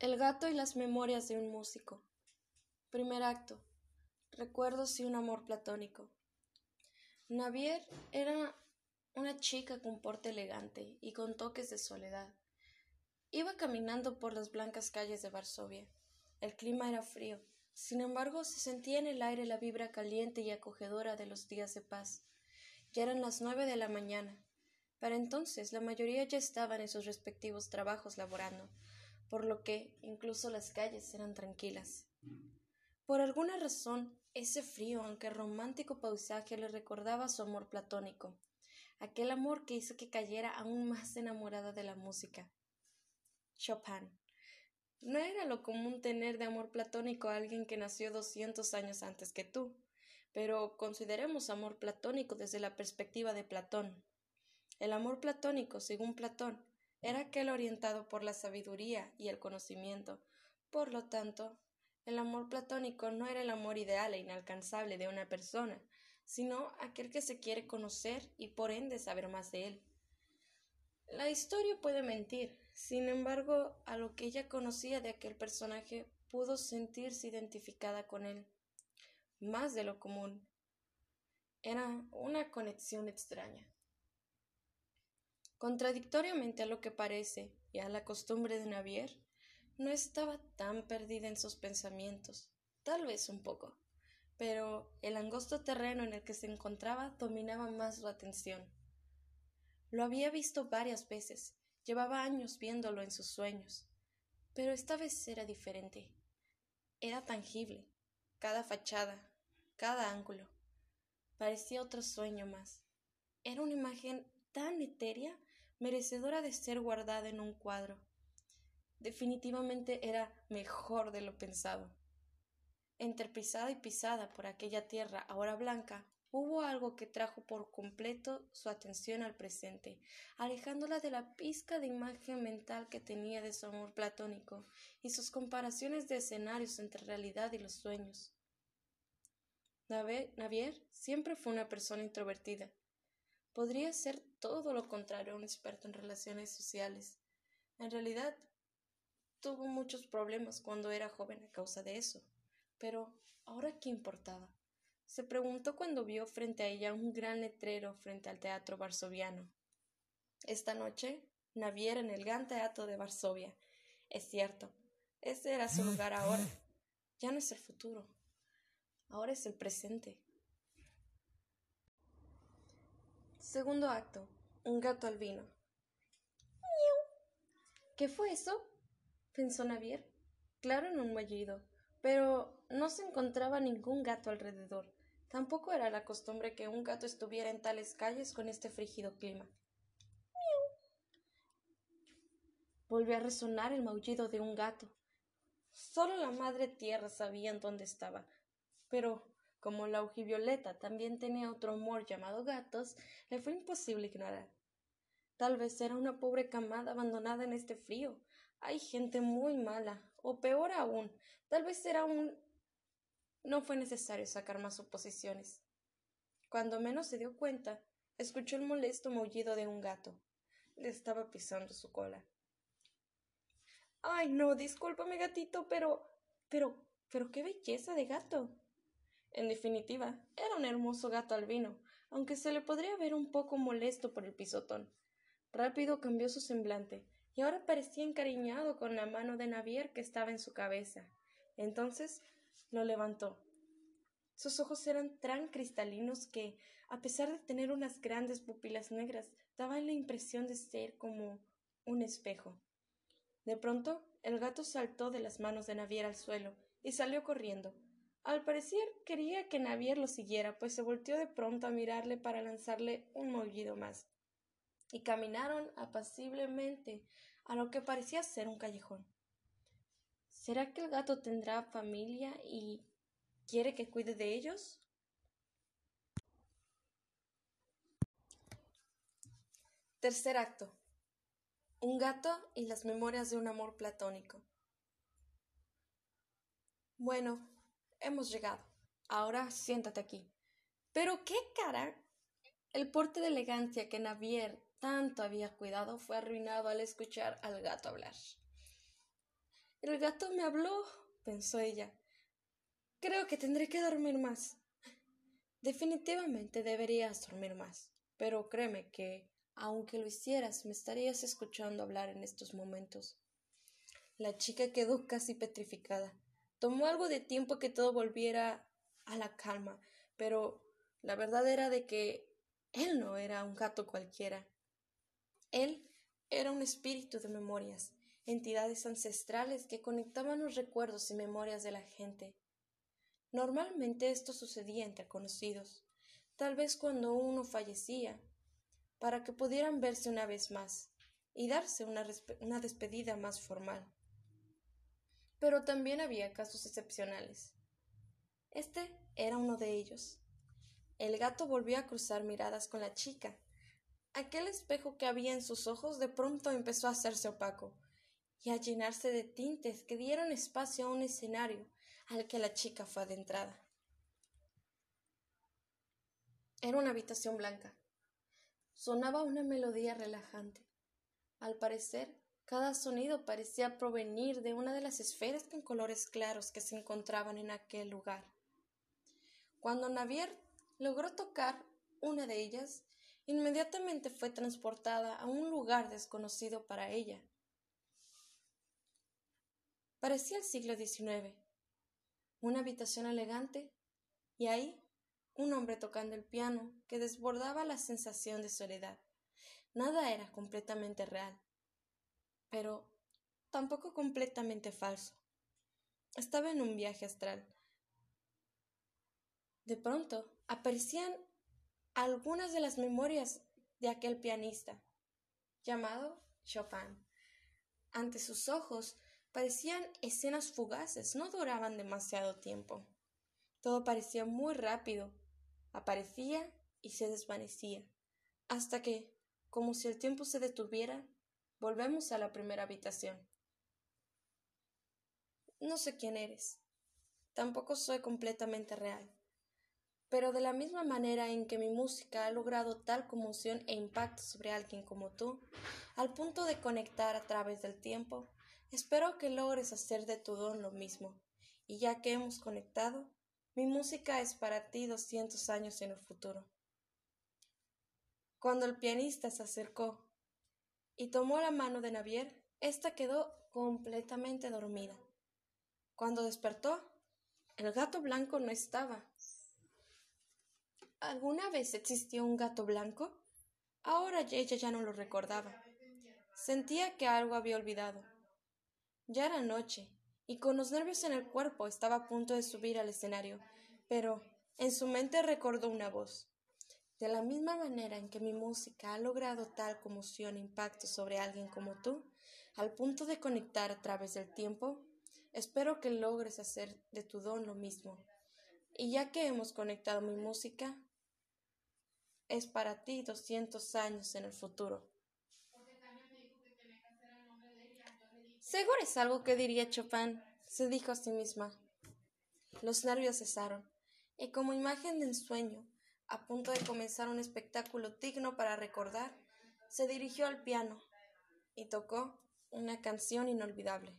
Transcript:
El gato y las memorias de un músico. Primer acto. Recuerdos y un amor platónico. Navier era una chica con porte elegante y con toques de soledad. Iba caminando por las blancas calles de Varsovia. El clima era frío, sin embargo se sentía en el aire la vibra caliente y acogedora de los días de paz. Ya eran las nueve de la mañana. Para entonces la mayoría ya estaban en sus respectivos trabajos laborando, por lo que incluso las calles eran tranquilas. Por alguna razón, ese frío, aunque romántico paisaje le recordaba su amor platónico, aquel amor que hizo que cayera aún más enamorada de la música. Chopin. No era lo común tener de amor platónico a alguien que nació doscientos años antes que tú, pero consideremos amor platónico desde la perspectiva de Platón. El amor platónico, según Platón, era aquel orientado por la sabiduría y el conocimiento. Por lo tanto, el amor platónico no era el amor ideal e inalcanzable de una persona, sino aquel que se quiere conocer y por ende saber más de él. La historia puede mentir, sin embargo, a lo que ella conocía de aquel personaje pudo sentirse identificada con él, más de lo común. Era una conexión extraña. Contradictoriamente a lo que parece y a la costumbre de Navier, no estaba tan perdida en sus pensamientos, tal vez un poco, pero el angosto terreno en el que se encontraba dominaba más su atención. Lo había visto varias veces, llevaba años viéndolo en sus sueños, pero esta vez era diferente. Era tangible, cada fachada, cada ángulo. Parecía otro sueño más. Era una imagen tan etérea merecedora de ser guardada en un cuadro. Definitivamente era mejor de lo pensado. Entre pisada y pisada por aquella tierra ahora blanca, hubo algo que trajo por completo su atención al presente, alejándola de la pizca de imagen mental que tenía de su amor platónico y sus comparaciones de escenarios entre realidad y los sueños. Navier siempre fue una persona introvertida, podría ser todo lo contrario a un experto en relaciones sociales. En realidad, tuvo muchos problemas cuando era joven a causa de eso. Pero, ¿ahora qué importaba? Se preguntó cuando vio frente a ella un gran letrero frente al teatro varsoviano. Esta noche, naviera en el gran teatro de Varsovia. Es cierto, ese era su lugar ahora. Ya no es el futuro. Ahora es el presente. Segundo acto. Un gato albino. ¿Qué fue eso? pensó Navier. Claro en un muellido, pero no se encontraba ningún gato alrededor. Tampoco era la costumbre que un gato estuviera en tales calles con este frígido clima. Volvió a resonar el maullido de un gato. Solo la madre tierra sabía dónde estaba, pero como la Violeta también tenía otro amor llamado gatos, le fue imposible ignorar. Tal vez era una pobre camada abandonada en este frío. Hay gente muy mala, o peor aún, tal vez era un. No fue necesario sacar más suposiciones. Cuando menos se dio cuenta, escuchó el molesto maullido de un gato. Le estaba pisando su cola. Ay, no, discúlpame, gatito, pero. pero. pero qué belleza de gato. En definitiva, era un hermoso gato albino, aunque se le podría ver un poco molesto por el pisotón. Rápido cambió su semblante, y ahora parecía encariñado con la mano de Navier que estaba en su cabeza. Entonces lo levantó. Sus ojos eran tan cristalinos que, a pesar de tener unas grandes pupilas negras, daban la impresión de ser como un espejo. De pronto, el gato saltó de las manos de Navier al suelo y salió corriendo, al parecer quería que Navier lo siguiera, pues se volteó de pronto a mirarle para lanzarle un mollido más. Y caminaron apaciblemente a lo que parecía ser un callejón. ¿Será que el gato tendrá familia y quiere que cuide de ellos? Tercer acto. Un gato y las memorias de un amor platónico. Bueno, hemos llegado. Ahora siéntate aquí. Pero qué cara. El porte de elegancia que Navier tanto había cuidado fue arruinado al escuchar al gato hablar. El gato me habló, pensó ella. Creo que tendré que dormir más. Definitivamente deberías dormir más, pero créeme que, aunque lo hicieras, me estarías escuchando hablar en estos momentos. La chica quedó casi petrificada. Tomó algo de tiempo que todo volviera a la calma, pero la verdad era de que él no era un gato cualquiera. Él era un espíritu de memorias, entidades ancestrales que conectaban los recuerdos y memorias de la gente. Normalmente esto sucedía entre conocidos, tal vez cuando uno fallecía, para que pudieran verse una vez más y darse una, una despedida más formal. Pero también había casos excepcionales. Este era uno de ellos. El gato volvió a cruzar miradas con la chica. Aquel espejo que había en sus ojos de pronto empezó a hacerse opaco y a llenarse de tintes que dieron espacio a un escenario al que la chica fue adentrada. Era una habitación blanca. Sonaba una melodía relajante. Al parecer, cada sonido parecía provenir de una de las esferas con colores claros que se encontraban en aquel lugar. Cuando Navier logró tocar una de ellas, inmediatamente fue transportada a un lugar desconocido para ella. Parecía el siglo XIX una habitación elegante y ahí un hombre tocando el piano que desbordaba la sensación de soledad. Nada era completamente real, pero tampoco completamente falso. Estaba en un viaje astral. De pronto aparecían algunas de las memorias de aquel pianista, llamado Chopin. Ante sus ojos Parecían escenas fugaces, no duraban demasiado tiempo. Todo parecía muy rápido. Aparecía y se desvanecía, hasta que, como si el tiempo se detuviera, volvemos a la primera habitación. No sé quién eres. Tampoco soy completamente real. Pero de la misma manera en que mi música ha logrado tal conmoción e impacto sobre alguien como tú, al punto de conectar a través del tiempo, Espero que logres hacer de tu don lo mismo, y ya que hemos conectado, mi música es para ti doscientos años en el futuro. Cuando el pianista se acercó y tomó la mano de Navier, ésta quedó completamente dormida. Cuando despertó, el gato blanco no estaba. ¿Alguna vez existió un gato blanco? Ahora ella ya no lo recordaba. Sentía que algo había olvidado. Ya era noche, y con los nervios en el cuerpo estaba a punto de subir al escenario, pero en su mente recordó una voz. De la misma manera en que mi música ha logrado tal conmoción e impacto sobre alguien como tú, al punto de conectar a través del tiempo, espero que logres hacer de tu don lo mismo. Y ya que hemos conectado mi música, es para ti doscientos años en el futuro. Seguro es algo que diría Chopin, se dijo a sí misma. Los nervios cesaron, y como imagen de ensueño, a punto de comenzar un espectáculo digno para recordar, se dirigió al piano y tocó una canción inolvidable.